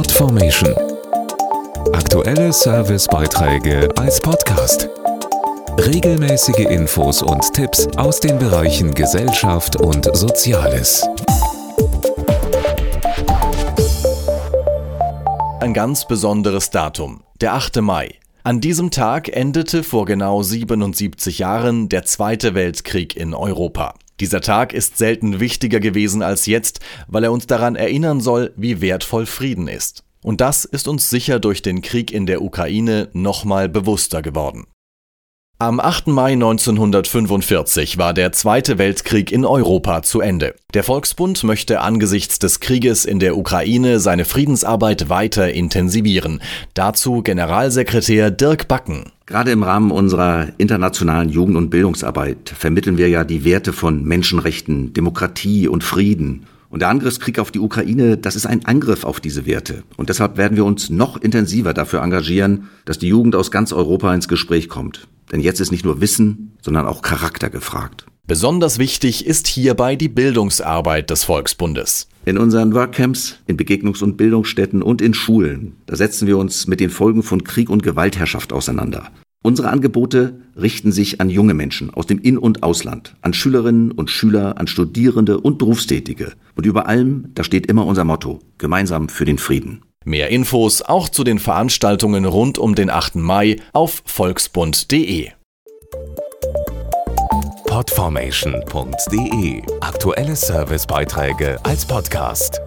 Podformation. Aktuelle Servicebeiträge als Podcast. Regelmäßige Infos und Tipps aus den Bereichen Gesellschaft und Soziales. Ein ganz besonderes Datum, der 8. Mai. An diesem Tag endete vor genau 77 Jahren der Zweite Weltkrieg in Europa. Dieser Tag ist selten wichtiger gewesen als jetzt, weil er uns daran erinnern soll, wie wertvoll Frieden ist. Und das ist uns sicher durch den Krieg in der Ukraine nochmal bewusster geworden. Am 8. Mai 1945 war der Zweite Weltkrieg in Europa zu Ende. Der Volksbund möchte angesichts des Krieges in der Ukraine seine Friedensarbeit weiter intensivieren. Dazu Generalsekretär Dirk Backen. Gerade im Rahmen unserer internationalen Jugend- und Bildungsarbeit vermitteln wir ja die Werte von Menschenrechten, Demokratie und Frieden. Und der Angriffskrieg auf die Ukraine, das ist ein Angriff auf diese Werte. Und deshalb werden wir uns noch intensiver dafür engagieren, dass die Jugend aus ganz Europa ins Gespräch kommt. Denn jetzt ist nicht nur Wissen, sondern auch Charakter gefragt. Besonders wichtig ist hierbei die Bildungsarbeit des Volksbundes. In unseren Workcamps, in Begegnungs- und Bildungsstätten und in Schulen, da setzen wir uns mit den Folgen von Krieg und Gewaltherrschaft auseinander. Unsere Angebote richten sich an junge Menschen aus dem In- und Ausland, an Schülerinnen und Schüler, an Studierende und Berufstätige. Und über allem, da steht immer unser Motto, gemeinsam für den Frieden. Mehr Infos auch zu den Veranstaltungen rund um den 8. Mai auf volksbund.de. Podformation.de Aktuelle Servicebeiträge als Podcast.